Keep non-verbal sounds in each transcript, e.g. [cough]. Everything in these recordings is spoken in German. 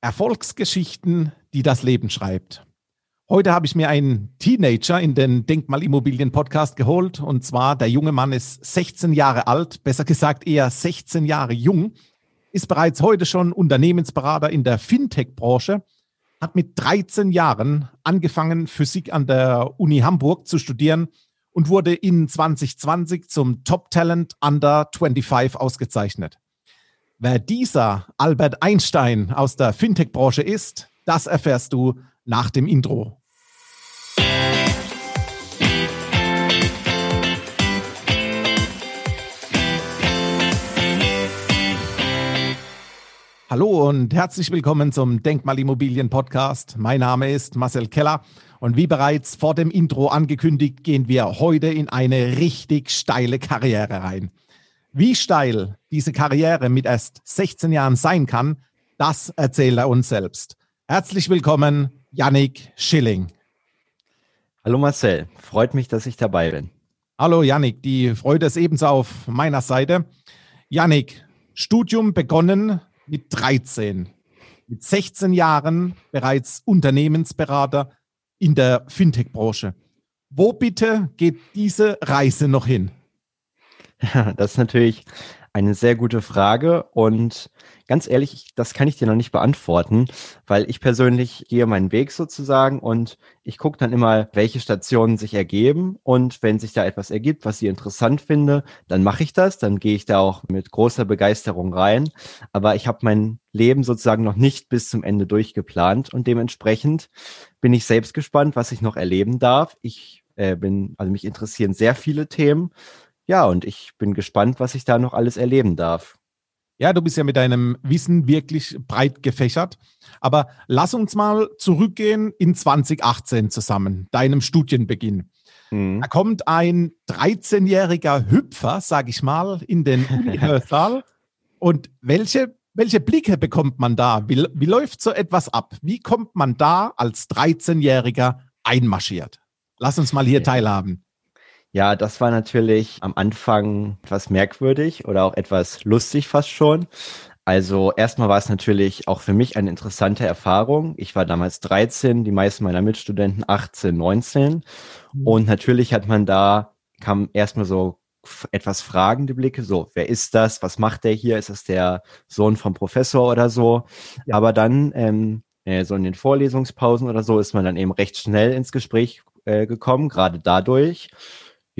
Erfolgsgeschichten, die das Leben schreibt. Heute habe ich mir einen Teenager in den Denkmalimmobilien-Podcast geholt. Und zwar, der junge Mann ist 16 Jahre alt, besser gesagt eher 16 Jahre jung, ist bereits heute schon Unternehmensberater in der Fintech-Branche, hat mit 13 Jahren angefangen, Physik an der Uni Hamburg zu studieren und wurde in 2020 zum Top Talent Under 25 ausgezeichnet. Wer dieser Albert Einstein aus der Fintech-Branche ist, das erfährst du nach dem Intro. Hallo und herzlich willkommen zum Denkmalimmobilien Podcast. Mein Name ist Marcel Keller und wie bereits vor dem Intro angekündigt, gehen wir heute in eine richtig steile Karriere rein. Wie steil diese Karriere mit erst 16 Jahren sein kann, das erzählt er uns selbst. Herzlich willkommen, Yannick Schilling. Hallo Marcel, freut mich, dass ich dabei bin. Hallo Yannick, die Freude ist ebenso auf meiner Seite. Yannick, Studium begonnen mit 13, mit 16 Jahren bereits Unternehmensberater in der Fintech-Branche. Wo bitte geht diese Reise noch hin? Ja, [laughs] das ist natürlich eine sehr gute Frage und ganz ehrlich, das kann ich dir noch nicht beantworten, weil ich persönlich gehe meinen Weg sozusagen und ich gucke dann immer, welche Stationen sich ergeben und wenn sich da etwas ergibt, was ich interessant finde, dann mache ich das, dann gehe ich da auch mit großer Begeisterung rein, aber ich habe mein Leben sozusagen noch nicht bis zum Ende durchgeplant und dementsprechend bin ich selbst gespannt, was ich noch erleben darf. Ich äh, bin, also mich interessieren sehr viele Themen ja, und ich bin gespannt, was ich da noch alles erleben darf. Ja, du bist ja mit deinem Wissen wirklich breit gefächert. Aber lass uns mal zurückgehen in 2018 zusammen, deinem Studienbeginn. Mhm. Da kommt ein 13-jähriger Hüpfer, sag ich mal, in den [laughs] Universal. und welche, welche Blicke bekommt man da? Wie, wie läuft so etwas ab? Wie kommt man da als 13-Jähriger einmarschiert? Lass uns mal hier teilhaben. Ja, das war natürlich am Anfang etwas merkwürdig oder auch etwas lustig fast schon. Also erstmal war es natürlich auch für mich eine interessante Erfahrung. Ich war damals 13, die meisten meiner Mitstudenten 18, 19. Mhm. Und natürlich hat man da, kam erstmal so etwas fragende Blicke, so, wer ist das? Was macht der hier? Ist das der Sohn vom Professor oder so? Ja. Aber dann, ähm, äh, so in den Vorlesungspausen oder so, ist man dann eben recht schnell ins Gespräch äh, gekommen, gerade dadurch.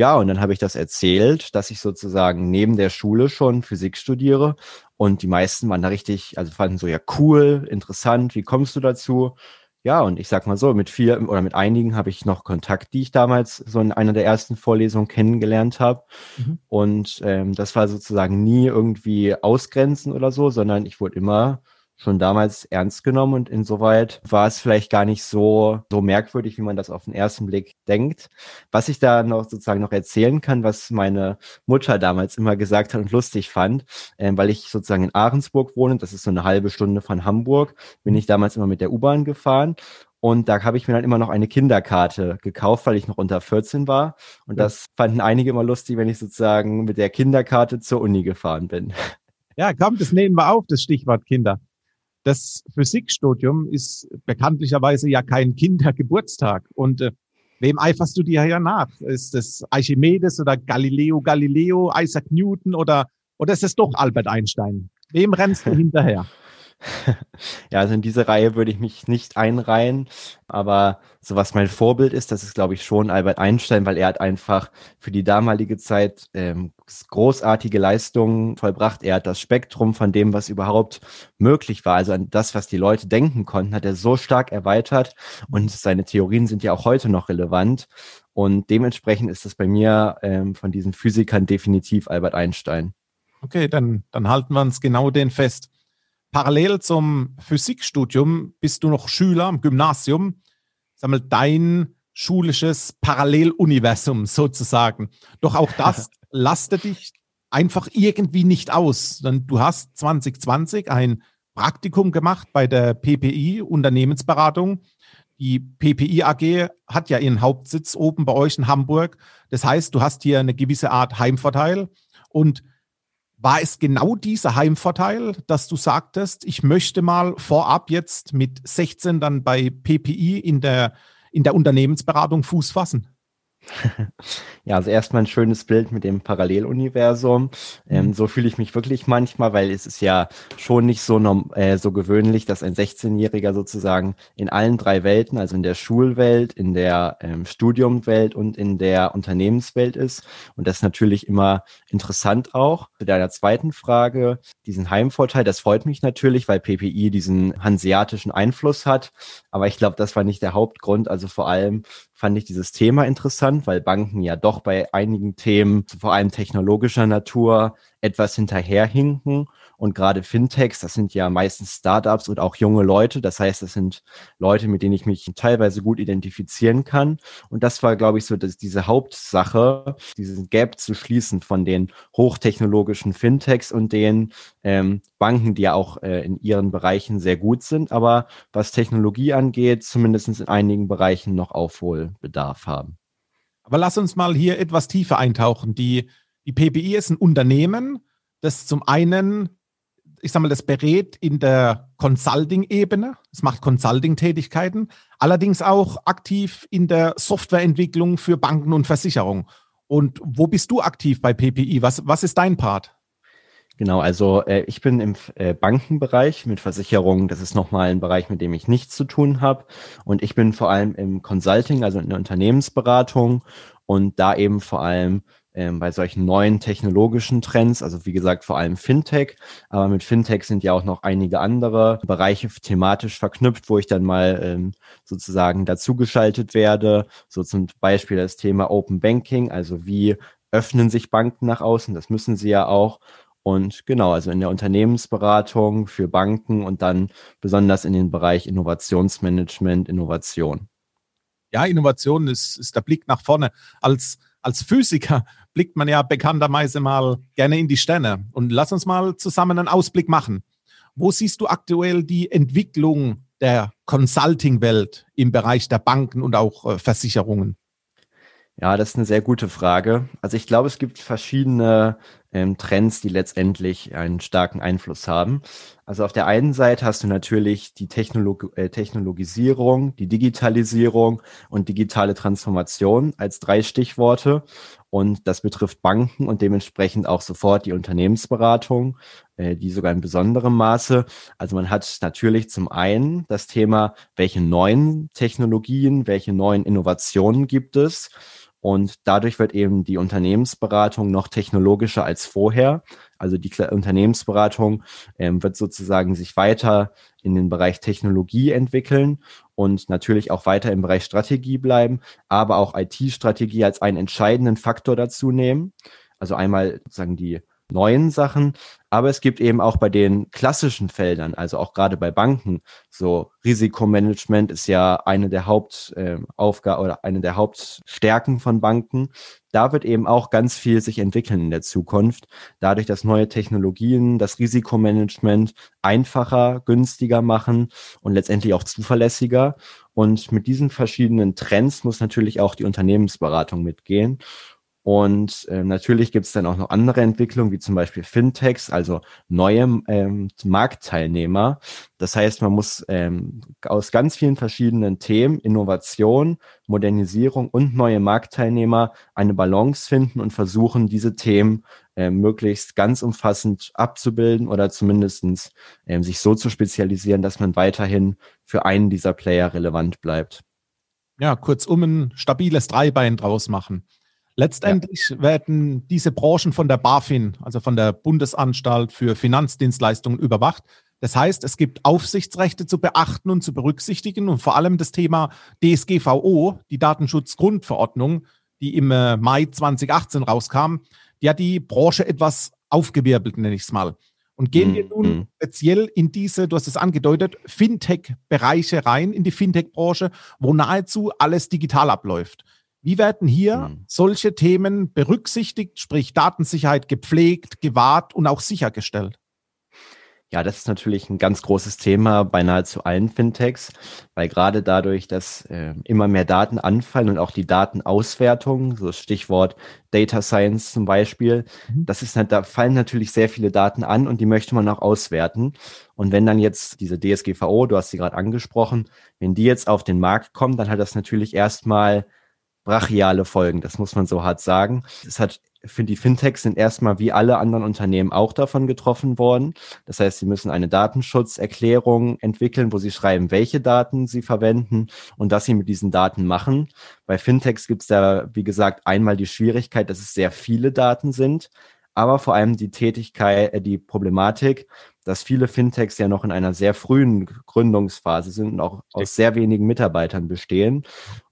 Ja, und dann habe ich das erzählt, dass ich sozusagen neben der Schule schon Physik studiere. Und die meisten waren da richtig, also fanden so, ja, cool, interessant, wie kommst du dazu? Ja, und ich sag mal so, mit vier oder mit einigen habe ich noch Kontakt, die ich damals so in einer der ersten Vorlesungen kennengelernt habe. Mhm. Und ähm, das war sozusagen nie irgendwie ausgrenzen oder so, sondern ich wurde immer schon damals ernst genommen und insoweit war es vielleicht gar nicht so, so merkwürdig, wie man das auf den ersten Blick denkt. Was ich da noch sozusagen noch erzählen kann, was meine Mutter damals immer gesagt hat und lustig fand, äh, weil ich sozusagen in Ahrensburg wohne, das ist so eine halbe Stunde von Hamburg, bin ich damals immer mit der U-Bahn gefahren und da habe ich mir dann immer noch eine Kinderkarte gekauft, weil ich noch unter 14 war. Und das fanden einige immer lustig, wenn ich sozusagen mit der Kinderkarte zur Uni gefahren bin. Ja, komm, das nehmen wir auf, das Stichwort Kinder. Das Physikstudium ist bekanntlicherweise ja kein Kindergeburtstag. Und äh, wem eiferst du dir ja nach? Ist es Archimedes oder Galileo Galileo, Isaac Newton oder, oder ist es doch Albert Einstein? Wem rennst du [laughs] hinterher? [laughs] ja, also in diese Reihe würde ich mich nicht einreihen, aber so was mein Vorbild ist, das ist glaube ich schon Albert Einstein, weil er hat einfach für die damalige Zeit ähm, großartige Leistungen vollbracht. Er hat das Spektrum von dem, was überhaupt möglich war, also an das, was die Leute denken konnten, hat er so stark erweitert und seine Theorien sind ja auch heute noch relevant und dementsprechend ist das bei mir ähm, von diesen Physikern definitiv Albert Einstein. Okay, dann, dann halten wir uns genau den fest. Parallel zum Physikstudium bist du noch Schüler am Gymnasium. Sammelt dein schulisches Paralleluniversum sozusagen. Doch auch das [laughs] lastet dich einfach irgendwie nicht aus. Denn du hast 2020 ein Praktikum gemacht bei der PPI Unternehmensberatung. Die PPI AG hat ja ihren Hauptsitz oben bei euch in Hamburg. Das heißt, du hast hier eine gewisse Art Heimvorteil und War es genau dieser Heimvorteil, dass du sagtest, ich möchte mal vorab jetzt mit 16 dann bei PPI in der, in der Unternehmensberatung Fuß fassen? [laughs] Ja, also erstmal ein schönes Bild mit dem Paralleluniversum. Ähm, mhm. so fühle ich mich wirklich manchmal, weil es ist ja schon nicht so, äh, so gewöhnlich, dass ein 16-Jähriger sozusagen in allen drei Welten, also in der Schulwelt, in der ähm, Studiumwelt und in der Unternehmenswelt ist. Und das ist natürlich immer interessant auch. Zu deiner zweiten Frage, diesen Heimvorteil, das freut mich natürlich, weil PPI diesen hanseatischen Einfluss hat. Aber ich glaube, das war nicht der Hauptgrund. Also vor allem fand ich dieses Thema interessant, weil Banken ja doch bei einigen Themen, vor allem technologischer Natur, etwas hinterherhinken. Und gerade Fintechs, das sind ja meistens Startups und auch junge Leute. Das heißt, das sind Leute, mit denen ich mich teilweise gut identifizieren kann. Und das war, glaube ich, so dass diese Hauptsache, diesen Gap zu schließen von den hochtechnologischen Fintechs und den ähm, Banken, die ja auch äh, in ihren Bereichen sehr gut sind, aber was Technologie angeht, zumindest in einigen Bereichen noch Aufholbedarf haben. Aber lass uns mal hier etwas tiefer eintauchen. Die, die PPI ist ein Unternehmen, das zum einen ich sag mal, das berät in der Consulting-Ebene. Es macht Consulting-Tätigkeiten, allerdings auch aktiv in der Softwareentwicklung für Banken und Versicherungen. Und wo bist du aktiv bei PPI? Was, was ist dein Part? Genau, also äh, ich bin im äh, Bankenbereich mit Versicherungen. Das ist nochmal ein Bereich, mit dem ich nichts zu tun habe. Und ich bin vor allem im Consulting, also in der Unternehmensberatung und da eben vor allem ähm, bei solchen neuen technologischen Trends, also wie gesagt vor allem Fintech, aber mit Fintech sind ja auch noch einige andere Bereiche thematisch verknüpft, wo ich dann mal ähm, sozusagen dazugeschaltet werde, so zum Beispiel das Thema Open Banking, also wie öffnen sich Banken nach außen, das müssen sie ja auch. Und genau, also in der Unternehmensberatung für Banken und dann besonders in den Bereich Innovationsmanagement, Innovation. Ja, Innovation ist, ist der Blick nach vorne. Als als Physiker blickt man ja bekannterweise mal gerne in die Sterne. Und lass uns mal zusammen einen Ausblick machen. Wo siehst du aktuell die Entwicklung der Consulting-Welt im Bereich der Banken und auch äh, Versicherungen? Ja, das ist eine sehr gute Frage. Also ich glaube, es gibt verschiedene ähm, Trends, die letztendlich einen starken Einfluss haben. Also auf der einen Seite hast du natürlich die Technolog äh, Technologisierung, die Digitalisierung und digitale Transformation als drei Stichworte. Und das betrifft Banken und dementsprechend auch sofort die Unternehmensberatung, äh, die sogar in besonderem Maße. Also man hat natürlich zum einen das Thema, welche neuen Technologien, welche neuen Innovationen gibt es und dadurch wird eben die Unternehmensberatung noch technologischer als vorher. Also die Unternehmensberatung ähm, wird sozusagen sich weiter in den Bereich Technologie entwickeln und natürlich auch weiter im Bereich Strategie bleiben, aber auch IT-Strategie als einen entscheidenden Faktor dazu nehmen. Also einmal sozusagen die neuen Sachen, aber es gibt eben auch bei den klassischen Feldern, also auch gerade bei Banken, so Risikomanagement ist ja eine der Hauptaufgaben äh, oder eine der Hauptstärken von Banken. Da wird eben auch ganz viel sich entwickeln in der Zukunft, dadurch, dass neue Technologien das Risikomanagement einfacher, günstiger machen und letztendlich auch zuverlässiger. Und mit diesen verschiedenen Trends muss natürlich auch die Unternehmensberatung mitgehen. Und äh, natürlich gibt es dann auch noch andere Entwicklungen, wie zum Beispiel Fintechs, also neue ähm, Marktteilnehmer. Das heißt, man muss ähm, aus ganz vielen verschiedenen Themen, Innovation, Modernisierung und neue Marktteilnehmer eine Balance finden und versuchen, diese Themen äh, möglichst ganz umfassend abzubilden oder zumindestens äh, sich so zu spezialisieren, dass man weiterhin für einen dieser Player relevant bleibt. Ja, kurzum ein stabiles Dreibein draus machen. Letztendlich ja. werden diese Branchen von der BaFin, also von der Bundesanstalt für Finanzdienstleistungen, überwacht. Das heißt, es gibt Aufsichtsrechte zu beachten und zu berücksichtigen und vor allem das Thema DSGVO, die Datenschutzgrundverordnung, die im äh, Mai 2018 rauskam, die hat die Branche etwas aufgewirbelt, nenne ich es mal. Und gehen wir nun mhm. speziell in diese, du hast es angedeutet, Fintech-Bereiche rein, in die Fintech-Branche, wo nahezu alles digital abläuft. Wie werden hier mhm. solche Themen berücksichtigt, sprich Datensicherheit gepflegt, gewahrt und auch sichergestellt? Ja, das ist natürlich ein ganz großes Thema bei nahezu allen Fintechs, weil gerade dadurch, dass äh, immer mehr Daten anfallen und auch die Datenauswertung, so Stichwort Data Science zum Beispiel, mhm. das ist da fallen natürlich sehr viele Daten an und die möchte man auch auswerten. Und wenn dann jetzt diese DSGVO, du hast sie gerade angesprochen, wenn die jetzt auf den Markt kommt, dann hat das natürlich erstmal brachiale Folgen, das muss man so hart sagen. Es hat für die Fintechs sind erstmal wie alle anderen Unternehmen auch davon getroffen worden. Das heißt, sie müssen eine Datenschutzerklärung entwickeln, wo sie schreiben, welche Daten sie verwenden und was sie mit diesen Daten machen. Bei Fintechs gibt es da, wie gesagt, einmal die Schwierigkeit, dass es sehr viele Daten sind, aber vor allem die Tätigkeit, äh, die Problematik, dass viele Fintechs ja noch in einer sehr frühen Gründungsphase sind und auch aus sehr wenigen Mitarbeitern bestehen.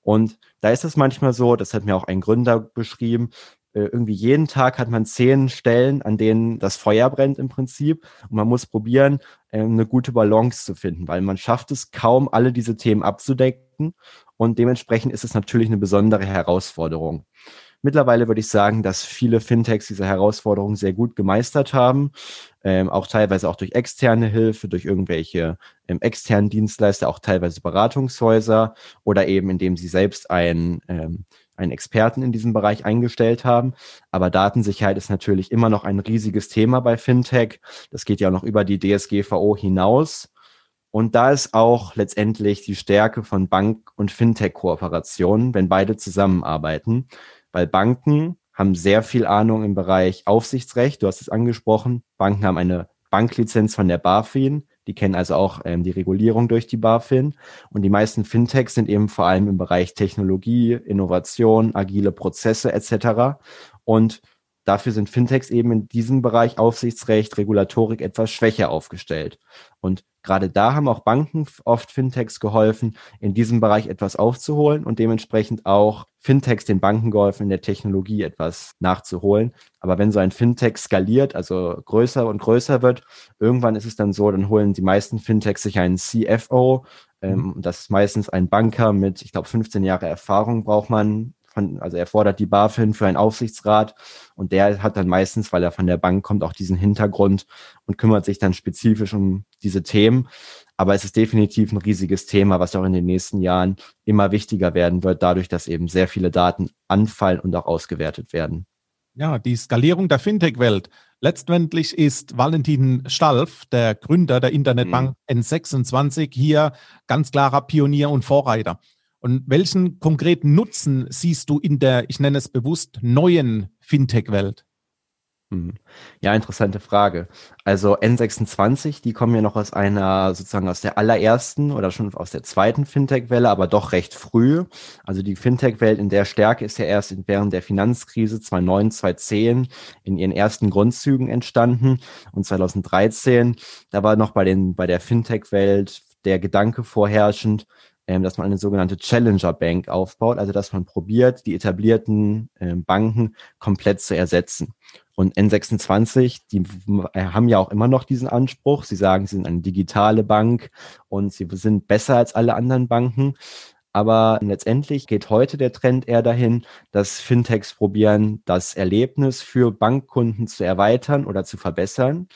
Und da ist es manchmal so, das hat mir auch ein Gründer beschrieben, äh, irgendwie jeden Tag hat man zehn Stellen, an denen das Feuer brennt im Prinzip. Und man muss probieren, ähm, eine gute Balance zu finden, weil man schafft es kaum, alle diese Themen abzudecken. Und dementsprechend ist es natürlich eine besondere Herausforderung. Mittlerweile würde ich sagen, dass viele Fintechs diese Herausforderung sehr gut gemeistert haben, ähm, auch teilweise auch durch externe Hilfe, durch irgendwelche ähm, externen Dienstleister, auch teilweise Beratungshäuser oder eben indem sie selbst ein ähm, einen Experten in diesem Bereich eingestellt haben. Aber Datensicherheit ist natürlich immer noch ein riesiges Thema bei Fintech. Das geht ja auch noch über die DSGVO hinaus. Und da ist auch letztendlich die Stärke von Bank- und Fintech-Kooperationen, wenn beide zusammenarbeiten. Weil Banken haben sehr viel Ahnung im Bereich Aufsichtsrecht. Du hast es angesprochen. Banken haben eine Banklizenz von der BaFin. Die kennen also auch ähm, die Regulierung durch die BaFin. Und die meisten Fintechs sind eben vor allem im Bereich Technologie, Innovation, agile Prozesse etc. Und Dafür sind Fintechs eben in diesem Bereich Aufsichtsrecht, Regulatorik etwas schwächer aufgestellt. Und gerade da haben auch Banken oft Fintechs geholfen, in diesem Bereich etwas aufzuholen und dementsprechend auch Fintechs den Banken geholfen, in der Technologie etwas nachzuholen. Aber wenn so ein Fintech skaliert, also größer und größer wird, irgendwann ist es dann so, dann holen die meisten Fintechs sich einen CFO. Ähm, mhm. das ist meistens ein Banker mit, ich glaube, 15 Jahre Erfahrung braucht man von, also er fordert die BaFin für einen Aufsichtsrat und der hat dann meistens, weil er von der Bank kommt, auch diesen Hintergrund und kümmert sich dann spezifisch um diese Themen. Aber es ist definitiv ein riesiges Thema, was auch in den nächsten Jahren immer wichtiger werden wird, dadurch, dass eben sehr viele Daten anfallen und auch ausgewertet werden. Ja, die Skalierung der Fintech-Welt. Letztendlich ist Valentin Stalf, der Gründer der Internetbank mhm. N26, hier ganz klarer Pionier und Vorreiter. Und welchen konkreten Nutzen siehst du in der, ich nenne es bewusst, neuen Fintech-Welt? Mhm. Ja, interessante Frage. Also N26, die kommen ja noch aus einer, sozusagen aus der allerersten oder schon aus der zweiten Fintech-Welle, aber doch recht früh. Also die Fintech-Welt in der Stärke ist ja erst während der Finanzkrise 2009, 2010 in ihren ersten Grundzügen entstanden. Und 2013, da war noch bei den, bei der Fintech-Welt der Gedanke vorherrschend, ähm, dass man eine sogenannte Challenger Bank aufbaut, also dass man probiert, die etablierten äh, Banken komplett zu ersetzen. Und N26, die äh, haben ja auch immer noch diesen Anspruch. Sie sagen, sie sind eine digitale Bank und sie sind besser als alle anderen Banken. Aber letztendlich geht heute der Trend eher dahin, dass Fintechs probieren, das Erlebnis für Bankkunden zu erweitern oder zu verbessern.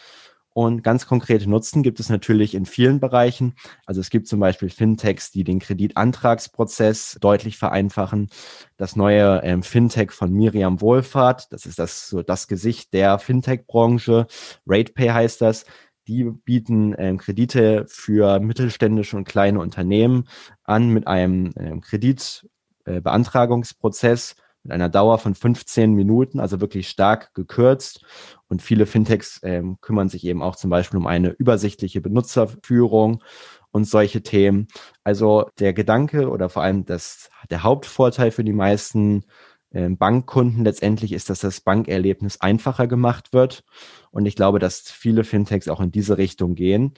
Und ganz konkrete Nutzen gibt es natürlich in vielen Bereichen. Also es gibt zum Beispiel Fintechs, die den Kreditantragsprozess deutlich vereinfachen. Das neue ähm, Fintech von Miriam Wohlfahrt, das ist das, so das Gesicht der Fintech-Branche. RatePay heißt das. Die bieten ähm, Kredite für mittelständische und kleine Unternehmen an mit einem ähm, Kreditbeantragungsprozess. Äh, mit einer Dauer von 15 Minuten, also wirklich stark gekürzt. Und viele Fintechs ähm, kümmern sich eben auch zum Beispiel um eine übersichtliche Benutzerführung und solche Themen. Also der Gedanke oder vor allem das, der Hauptvorteil für die meisten äh, Bankkunden letztendlich ist, dass das Bankerlebnis einfacher gemacht wird. Und ich glaube, dass viele Fintechs auch in diese Richtung gehen,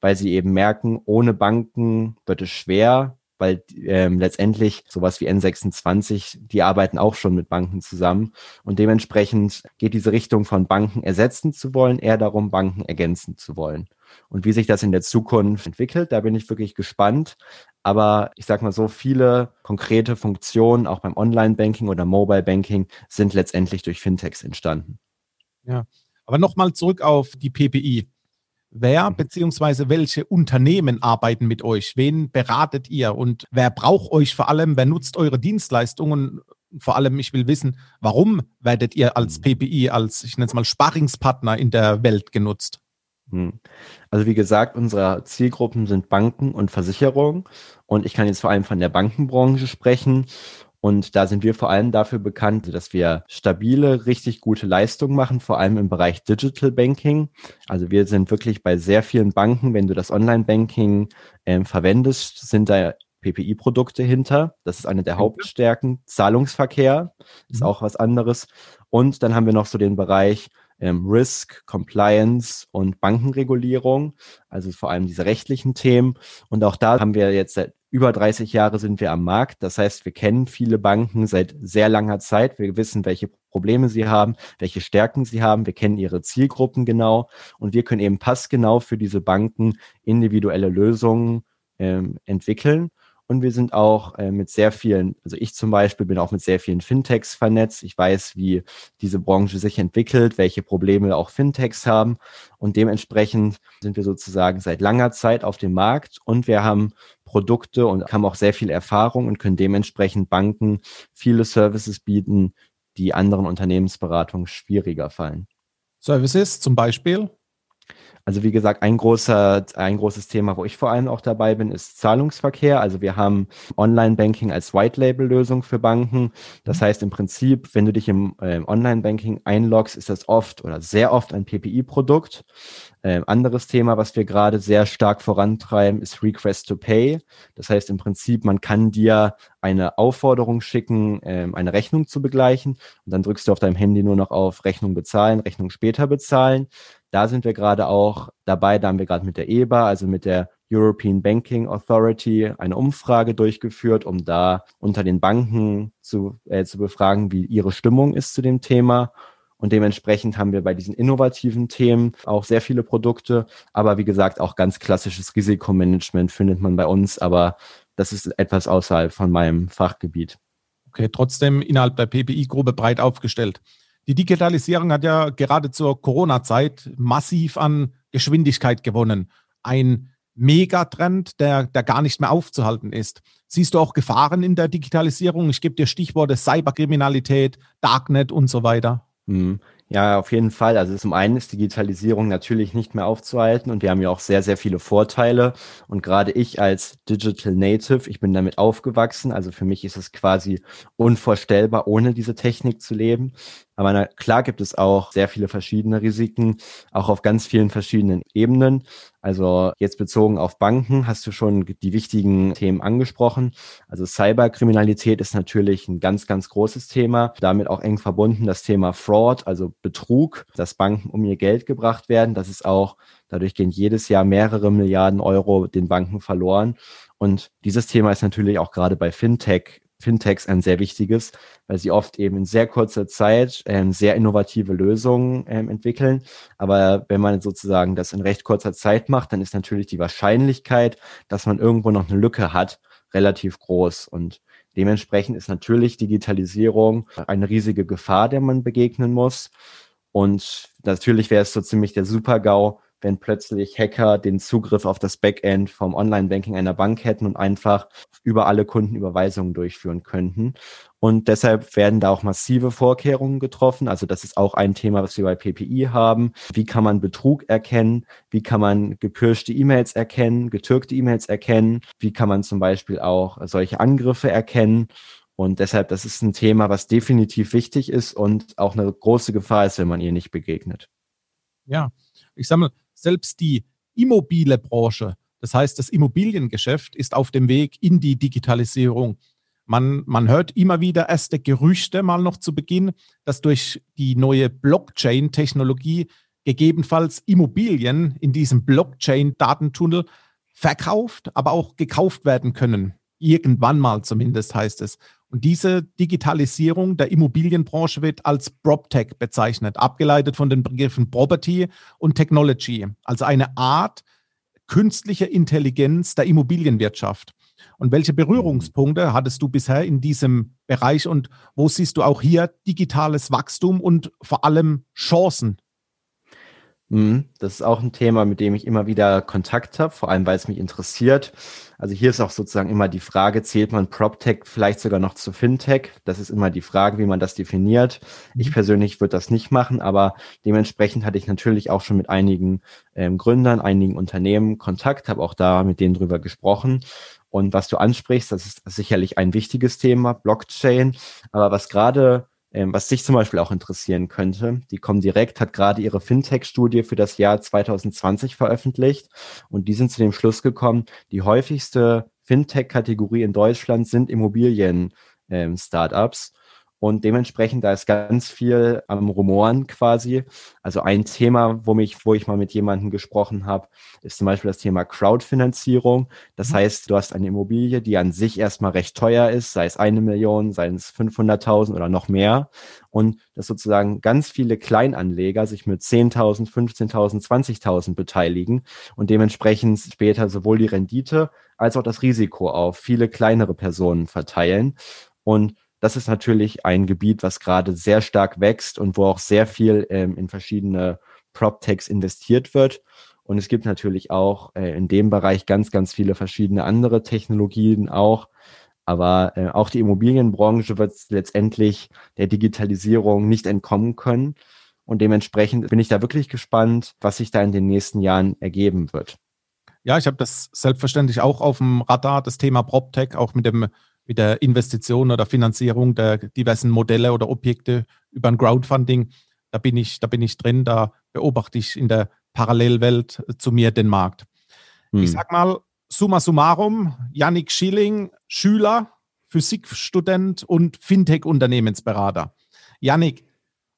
weil sie eben merken, ohne Banken wird es schwer, weil ähm, letztendlich sowas wie N26, die arbeiten auch schon mit Banken zusammen und dementsprechend geht diese Richtung von Banken ersetzen zu wollen, eher darum, Banken ergänzen zu wollen. Und wie sich das in der Zukunft entwickelt, da bin ich wirklich gespannt. Aber ich sage mal so, viele konkrete Funktionen, auch beim Online-Banking oder Mobile-Banking, sind letztendlich durch Fintechs entstanden. Ja, aber nochmal zurück auf die PPI. Wer bzw. welche Unternehmen arbeiten mit euch? Wen beratet ihr? Und wer braucht euch vor allem? Wer nutzt eure Dienstleistungen? Vor allem, ich will wissen, warum werdet ihr als PPI, als ich nenne es mal Sparingspartner in der Welt genutzt? Hm. Also wie gesagt, unsere Zielgruppen sind Banken und Versicherungen und ich kann jetzt vor allem von der Bankenbranche sprechen und da sind wir vor allem dafür bekannt, dass wir stabile, richtig gute Leistungen machen, vor allem im Bereich Digital Banking. Also wir sind wirklich bei sehr vielen Banken, wenn du das Online-Banking ähm, verwendest, sind da PPI-Produkte hinter. Das ist eine der Hauptstärken. Zahlungsverkehr ist mhm. auch was anderes. Und dann haben wir noch so den Bereich ähm, Risk, Compliance und Bankenregulierung, also vor allem diese rechtlichen Themen. Und auch da haben wir jetzt seit über 30 Jahre sind wir am Markt. Das heißt, wir kennen viele Banken seit sehr langer Zeit. Wir wissen, welche Probleme sie haben, welche Stärken sie haben. Wir kennen ihre Zielgruppen genau und wir können eben passgenau für diese Banken individuelle Lösungen ähm, entwickeln. Und wir sind auch äh, mit sehr vielen, also ich zum Beispiel bin auch mit sehr vielen Fintechs vernetzt. Ich weiß, wie diese Branche sich entwickelt, welche Probleme auch Fintechs haben. Und dementsprechend sind wir sozusagen seit langer Zeit auf dem Markt und wir haben Produkte und haben auch sehr viel Erfahrung und können dementsprechend Banken viele Services bieten, die anderen Unternehmensberatungen schwieriger fallen. Services zum Beispiel? Also wie gesagt, ein großer, ein großes Thema, wo ich vor allem auch dabei bin, ist Zahlungsverkehr. Also wir haben Online-Banking als White-Label-Lösung für Banken. Das mhm. heißt im Prinzip, wenn du dich im äh, Online-Banking einloggst, ist das oft oder sehr oft ein PPI-Produkt. Äh, anderes Thema, was wir gerade sehr stark vorantreiben, ist Request to Pay. Das heißt im Prinzip, man kann dir eine Aufforderung schicken, äh, eine Rechnung zu begleichen und dann drückst du auf deinem Handy nur noch auf Rechnung bezahlen, Rechnung später bezahlen. Da sind wir gerade auch dabei, da haben wir gerade mit der EBA, also mit der European Banking Authority, eine Umfrage durchgeführt, um da unter den Banken zu, äh, zu befragen, wie ihre Stimmung ist zu dem Thema. Und dementsprechend haben wir bei diesen innovativen Themen auch sehr viele Produkte. Aber wie gesagt, auch ganz klassisches Risikomanagement findet man bei uns. Aber das ist etwas außerhalb von meinem Fachgebiet. Okay, trotzdem innerhalb der PPI-Gruppe breit aufgestellt. Die Digitalisierung hat ja gerade zur Corona-Zeit massiv an Geschwindigkeit gewonnen. Ein Megatrend, der, der gar nicht mehr aufzuhalten ist. Siehst du auch Gefahren in der Digitalisierung? Ich gebe dir Stichworte Cyberkriminalität, Darknet und so weiter. Mhm. Ja, auf jeden Fall. Also zum einen ist Digitalisierung natürlich nicht mehr aufzuhalten und wir haben ja auch sehr, sehr viele Vorteile. Und gerade ich als Digital Native, ich bin damit aufgewachsen. Also für mich ist es quasi unvorstellbar, ohne diese Technik zu leben. Aber na, klar gibt es auch sehr viele verschiedene Risiken, auch auf ganz vielen verschiedenen Ebenen. Also jetzt bezogen auf Banken hast du schon die wichtigen Themen angesprochen. Also Cyberkriminalität ist natürlich ein ganz, ganz großes Thema. Damit auch eng verbunden das Thema Fraud, also Betrug, dass Banken um ihr Geld gebracht werden. Das ist auch, dadurch gehen jedes Jahr mehrere Milliarden Euro den Banken verloren. Und dieses Thema ist natürlich auch gerade bei Fintech Fintechs ein sehr wichtiges, weil sie oft eben in sehr kurzer Zeit ähm, sehr innovative Lösungen ähm, entwickeln. Aber wenn man sozusagen das in recht kurzer Zeit macht, dann ist natürlich die Wahrscheinlichkeit, dass man irgendwo noch eine Lücke hat, relativ groß. Und dementsprechend ist natürlich Digitalisierung eine riesige Gefahr, der man begegnen muss. Und natürlich wäre es so ziemlich der Super-GAU, wenn plötzlich Hacker den Zugriff auf das Backend vom Online-Banking einer Bank hätten und einfach über alle Kunden Überweisungen durchführen könnten. Und deshalb werden da auch massive Vorkehrungen getroffen. Also das ist auch ein Thema, was wir bei PPI haben. Wie kann man Betrug erkennen? Wie kann man gepirschte E-Mails erkennen, getürkte E-Mails erkennen? Wie kann man zum Beispiel auch solche Angriffe erkennen? Und deshalb, das ist ein Thema, was definitiv wichtig ist und auch eine große Gefahr ist, wenn man ihr nicht begegnet. Ja, ich mal, selbst die immobile Branche, das heißt das Immobiliengeschäft, ist auf dem Weg in die Digitalisierung. Man, man hört immer wieder erste Gerüchte mal noch zu Beginn, dass durch die neue Blockchain-Technologie gegebenenfalls Immobilien in diesem Blockchain-Datentunnel verkauft, aber auch gekauft werden können. Irgendwann mal zumindest heißt es. Und diese Digitalisierung der Immobilienbranche wird als PropTech bezeichnet, abgeleitet von den Begriffen Property und Technology, also eine Art künstliche Intelligenz der Immobilienwirtschaft. Und welche Berührungspunkte hattest du bisher in diesem Bereich und wo siehst du auch hier digitales Wachstum und vor allem Chancen. Das ist auch ein Thema, mit dem ich immer wieder Kontakt habe, vor allem weil es mich interessiert. Also hier ist auch sozusagen immer die Frage, zählt man PropTech vielleicht sogar noch zu FinTech? Das ist immer die Frage, wie man das definiert. Ich mhm. persönlich würde das nicht machen, aber dementsprechend hatte ich natürlich auch schon mit einigen ähm, Gründern, einigen Unternehmen Kontakt, habe auch da mit denen drüber gesprochen. Und was du ansprichst, das ist sicherlich ein wichtiges Thema, Blockchain. Aber was gerade ähm, was dich zum Beispiel auch interessieren könnte. Die Comdirect hat gerade ihre Fintech-Studie für das Jahr 2020 veröffentlicht und die sind zu dem Schluss gekommen, die häufigste Fintech-Kategorie in Deutschland sind Immobilien-Startups. Ähm, und dementsprechend, da ist ganz viel am Rumoren quasi. Also ein Thema, wo, mich, wo ich mal mit jemandem gesprochen habe, ist zum Beispiel das Thema Crowdfinanzierung. Das mhm. heißt, du hast eine Immobilie, die an sich erstmal recht teuer ist, sei es eine Million, sei es 500.000 oder noch mehr. Und dass sozusagen ganz viele Kleinanleger sich mit 10.000, 15.000, 20.000 beteiligen und dementsprechend später sowohl die Rendite als auch das Risiko auf viele kleinere Personen verteilen. Und das ist natürlich ein Gebiet, was gerade sehr stark wächst und wo auch sehr viel ähm, in verschiedene PropTechs investiert wird. Und es gibt natürlich auch äh, in dem Bereich ganz, ganz viele verschiedene andere Technologien auch. Aber äh, auch die Immobilienbranche wird letztendlich der Digitalisierung nicht entkommen können. Und dementsprechend bin ich da wirklich gespannt, was sich da in den nächsten Jahren ergeben wird. Ja, ich habe das selbstverständlich auch auf dem Radar, das Thema PropTech, auch mit dem mit der Investition oder Finanzierung der diversen Modelle oder Objekte über ein Crowdfunding. Da bin ich, da bin ich drin, da beobachte ich in der Parallelwelt zu mir den Markt. Hm. Ich sag mal, summa summarum, Yannick Schilling, Schüler, Physikstudent und Fintech-Unternehmensberater. Yannick,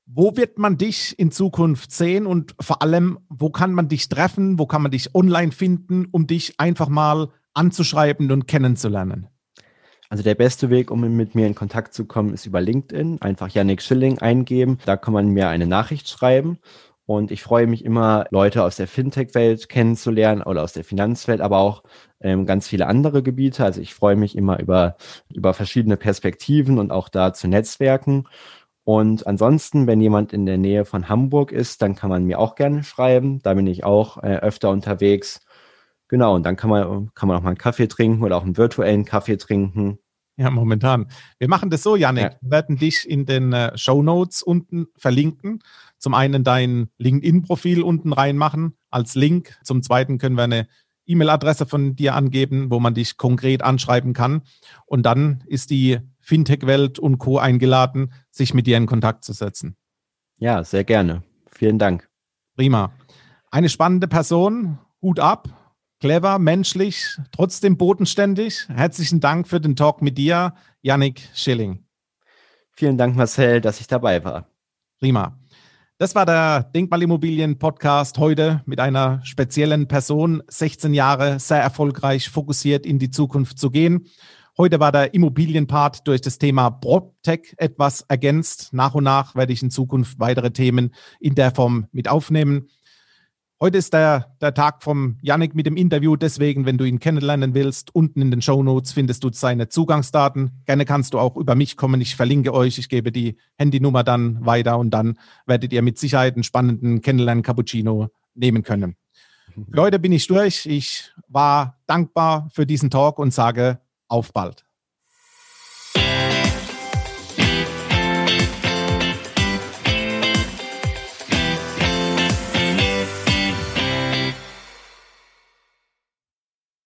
wo wird man dich in Zukunft sehen und vor allem, wo kann man dich treffen, wo kann man dich online finden, um dich einfach mal anzuschreiben und kennenzulernen? Also der beste Weg, um mit mir in Kontakt zu kommen, ist über LinkedIn. Einfach Yannick Schilling eingeben. Da kann man mir eine Nachricht schreiben. Und ich freue mich immer, Leute aus der Fintech-Welt kennenzulernen oder aus der Finanzwelt, aber auch ähm, ganz viele andere Gebiete. Also ich freue mich immer über, über verschiedene Perspektiven und auch da zu Netzwerken. Und ansonsten, wenn jemand in der Nähe von Hamburg ist, dann kann man mir auch gerne schreiben. Da bin ich auch äh, öfter unterwegs. Genau, und dann kann man, kann man auch mal einen Kaffee trinken oder auch einen virtuellen Kaffee trinken. Ja, momentan. Wir machen das so, Janik. Ja. Wir werden dich in den äh, Show Notes unten verlinken. Zum einen dein LinkedIn-Profil unten reinmachen als Link. Zum zweiten können wir eine E-Mail-Adresse von dir angeben, wo man dich konkret anschreiben kann. Und dann ist die Fintech-Welt und Co. eingeladen, sich mit dir in Kontakt zu setzen. Ja, sehr gerne. Vielen Dank. Prima. Eine spannende Person. Hut ab clever, menschlich, trotzdem bodenständig. Herzlichen Dank für den Talk mit dir, Yannick Schilling. Vielen Dank, Marcel, dass ich dabei war. Prima. Das war der Denkmalimmobilien Podcast heute mit einer speziellen Person, 16 Jahre, sehr erfolgreich, fokussiert in die Zukunft zu gehen. Heute war der Immobilienpart durch das Thema PropTech etwas ergänzt. Nach und nach werde ich in Zukunft weitere Themen in der Form mit aufnehmen. Heute ist der, der Tag vom Yannick mit dem Interview. Deswegen, wenn du ihn kennenlernen willst, unten in den Show Notes findest du seine Zugangsdaten. Gerne kannst du auch über mich kommen. Ich verlinke euch. Ich gebe die Handynummer dann weiter und dann werdet ihr mit Sicherheit einen spannenden Kennenlernen-Cappuccino nehmen können. [laughs] Für heute bin ich durch. Ich war dankbar für diesen Talk und sage auf bald.